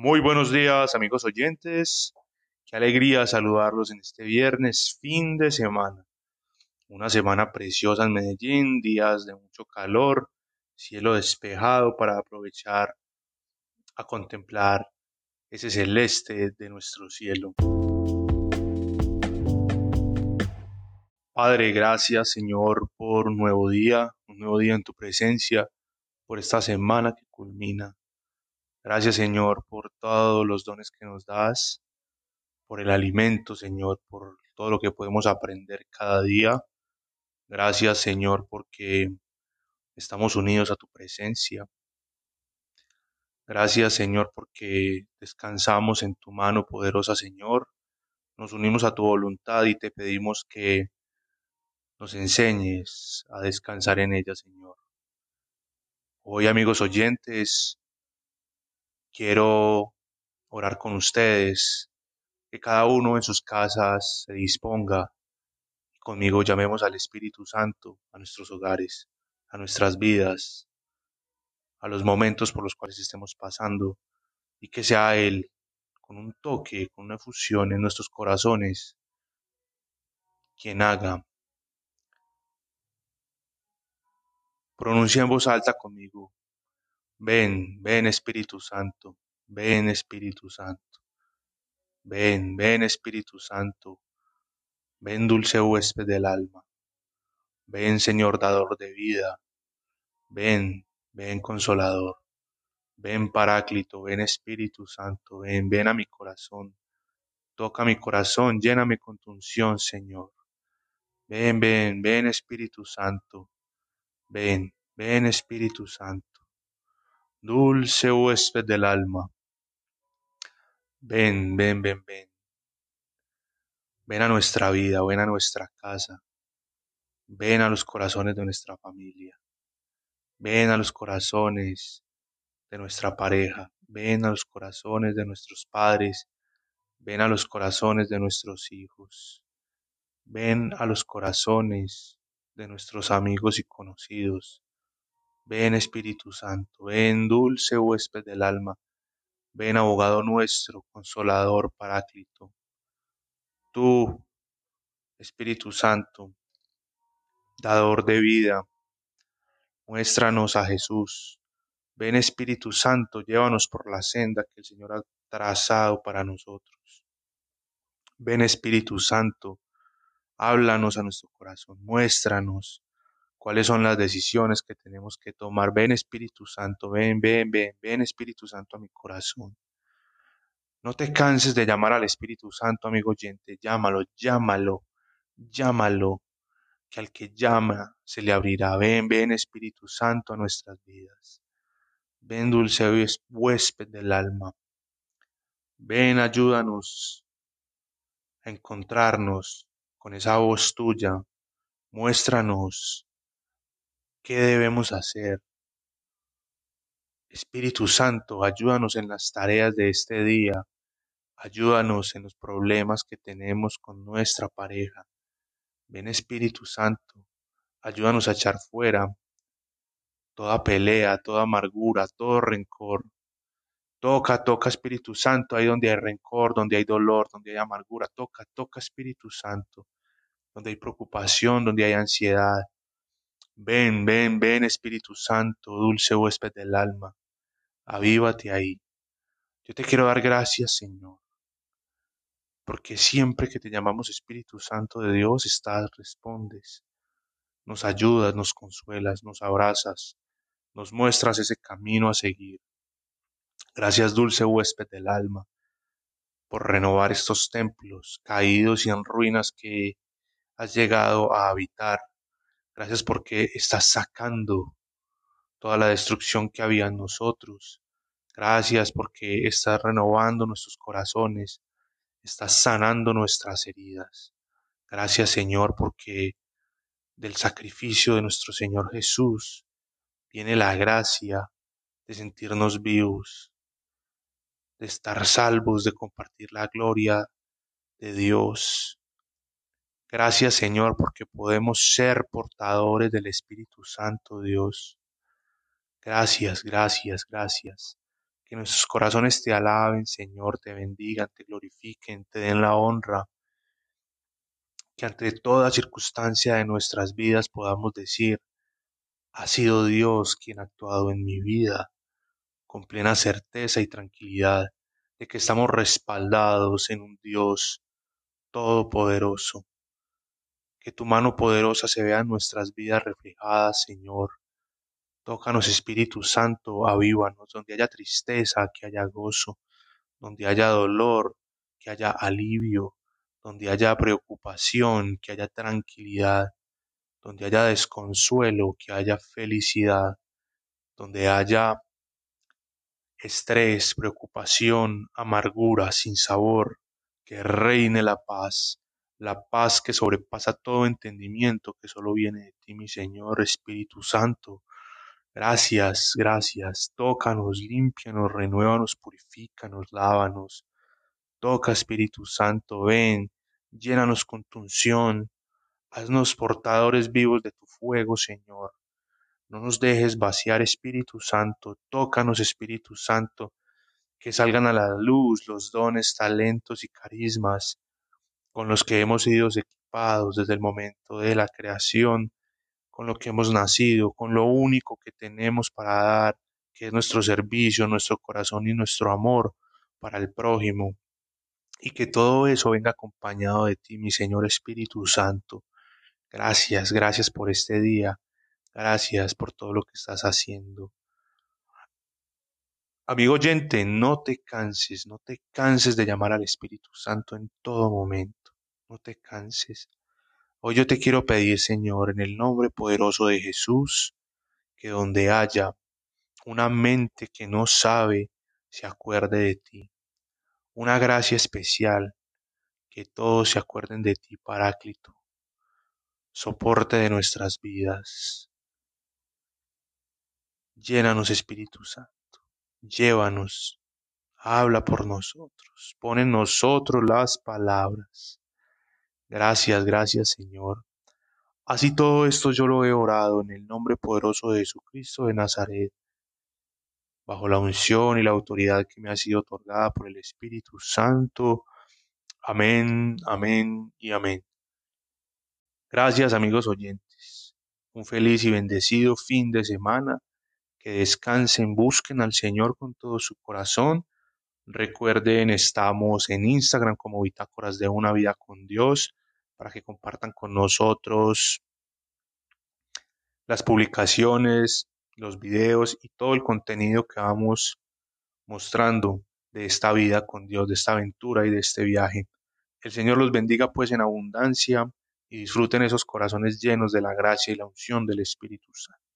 Muy buenos días, amigos oyentes. Qué alegría saludarlos en este viernes, fin de semana. Una semana preciosa en Medellín, días de mucho calor, cielo despejado para aprovechar a contemplar ese celeste de nuestro cielo. Padre, gracias Señor por un nuevo día, un nuevo día en tu presencia, por esta semana que culmina Gracias Señor por todos los dones que nos das, por el alimento Señor, por todo lo que podemos aprender cada día. Gracias Señor porque estamos unidos a tu presencia. Gracias Señor porque descansamos en tu mano poderosa Señor. Nos unimos a tu voluntad y te pedimos que nos enseñes a descansar en ella Señor. Hoy amigos oyentes, quiero orar con ustedes, que cada uno en sus casas se disponga y conmigo llamemos al Espíritu Santo a nuestros hogares, a nuestras vidas, a los momentos por los cuales estemos pasando y que sea Él con un toque, con una fusión en nuestros corazones, quien haga. Pronuncia en voz alta conmigo, Ven, ven Espíritu Santo, ven Espíritu Santo, ven, ven Espíritu Santo, ven dulce huésped del alma, ven Señor dador de vida, ven, ven consolador, ven Paráclito, ven Espíritu Santo, ven, ven a mi corazón, toca mi corazón, lléname con tu unción, Señor. Ven, ven, ven Espíritu Santo, ven, ven Espíritu Santo. Dulce huésped del alma, ven, ven, ven, ven. Ven a nuestra vida, ven a nuestra casa, ven a los corazones de nuestra familia, ven a los corazones de nuestra pareja, ven a los corazones de nuestros padres, ven a los corazones de nuestros hijos, ven a los corazones de nuestros amigos y conocidos, Ven Espíritu Santo, ven dulce huésped del alma, ven abogado nuestro, consolador, paráclito. Tú, Espíritu Santo, dador de vida, muéstranos a Jesús. Ven Espíritu Santo, llévanos por la senda que el Señor ha trazado para nosotros. Ven Espíritu Santo, háblanos a nuestro corazón, muéstranos cuáles son las decisiones que tenemos que tomar. Ven Espíritu Santo, ven, ven, ven, ven Espíritu Santo a mi corazón. No te canses de llamar al Espíritu Santo, amigo oyente, llámalo, llámalo, llámalo, que al que llama se le abrirá. Ven, ven Espíritu Santo a nuestras vidas. Ven dulce huésped del alma. Ven, ayúdanos a encontrarnos con esa voz tuya. Muéstranos ¿Qué debemos hacer? Espíritu Santo, ayúdanos en las tareas de este día. Ayúdanos en los problemas que tenemos con nuestra pareja. Ven Espíritu Santo, ayúdanos a echar fuera toda pelea, toda amargura, todo rencor. Toca, toca Espíritu Santo, ahí donde hay rencor, donde hay dolor, donde hay amargura. Toca, toca Espíritu Santo, donde hay preocupación, donde hay ansiedad. Ven, ven, ven Espíritu Santo, dulce huésped del alma, avívate ahí. Yo te quiero dar gracias, Señor, porque siempre que te llamamos Espíritu Santo de Dios, estás, respondes, nos ayudas, nos consuelas, nos abrazas, nos muestras ese camino a seguir. Gracias, dulce huésped del alma, por renovar estos templos caídos y en ruinas que has llegado a habitar Gracias porque estás sacando toda la destrucción que había en nosotros. Gracias porque estás renovando nuestros corazones, estás sanando nuestras heridas. Gracias Señor porque del sacrificio de nuestro Señor Jesús viene la gracia de sentirnos vivos, de estar salvos, de compartir la gloria de Dios Gracias Señor porque podemos ser portadores del Espíritu Santo Dios. Gracias, gracias, gracias. Que nuestros corazones te alaben, Señor, te bendigan, te glorifiquen, te den la honra. Que ante toda circunstancia de nuestras vidas podamos decir, ha sido Dios quien ha actuado en mi vida, con plena certeza y tranquilidad de que estamos respaldados en un Dios todopoderoso. Que tu mano poderosa se vea en nuestras vidas reflejadas, Señor. Tócanos, Espíritu Santo, avívanos, donde haya tristeza, que haya gozo, donde haya dolor, que haya alivio, donde haya preocupación, que haya tranquilidad, donde haya desconsuelo, que haya felicidad, donde haya estrés, preocupación, amargura, sin sabor, que reine la paz, la paz que sobrepasa todo entendimiento, que solo viene de ti, mi Señor Espíritu Santo. Gracias, gracias. Tócanos, límpianos, renuévanos, purifícanos, lávanos. Toca, Espíritu Santo, ven, llénanos con tu unción. Haznos portadores vivos de tu fuego, Señor. No nos dejes vaciar, Espíritu Santo. Tócanos, Espíritu Santo. Que salgan a la luz los dones, talentos y carismas con los que hemos sido equipados desde el momento de la creación con lo que hemos nacido, con lo único que tenemos para dar, que es nuestro servicio, nuestro corazón y nuestro amor para el prójimo. Y que todo eso venga acompañado de ti, mi Señor Espíritu Santo. Gracias, gracias por este día. Gracias por todo lo que estás haciendo. Amigo oyente, no te canses, no te canses de llamar al Espíritu Santo en todo momento. No te canses. Hoy yo te quiero pedir, Señor, en el nombre poderoso de Jesús, que donde haya una mente que no sabe, se acuerde de ti. Una gracia especial, que todos se acuerden de ti, Paráclito. Soporte de nuestras vidas. Llénanos, Espíritu Santo. Llévanos. Habla por nosotros. Pon en nosotros las palabras. Gracias, gracias Señor. Así todo esto yo lo he orado en el nombre poderoso de Jesucristo de Nazaret, bajo la unción y la autoridad que me ha sido otorgada por el Espíritu Santo. Amén, amén y amén. Gracias amigos oyentes. Un feliz y bendecido fin de semana. Que descansen, busquen al Señor con todo su corazón Recuerden, estamos en Instagram como Bitácoras de una vida con Dios para que compartan con nosotros las publicaciones, los videos y todo el contenido que vamos mostrando de esta vida con Dios, de esta aventura y de este viaje. El Señor los bendiga pues en abundancia y disfruten esos corazones llenos de la gracia y la unción del Espíritu Santo.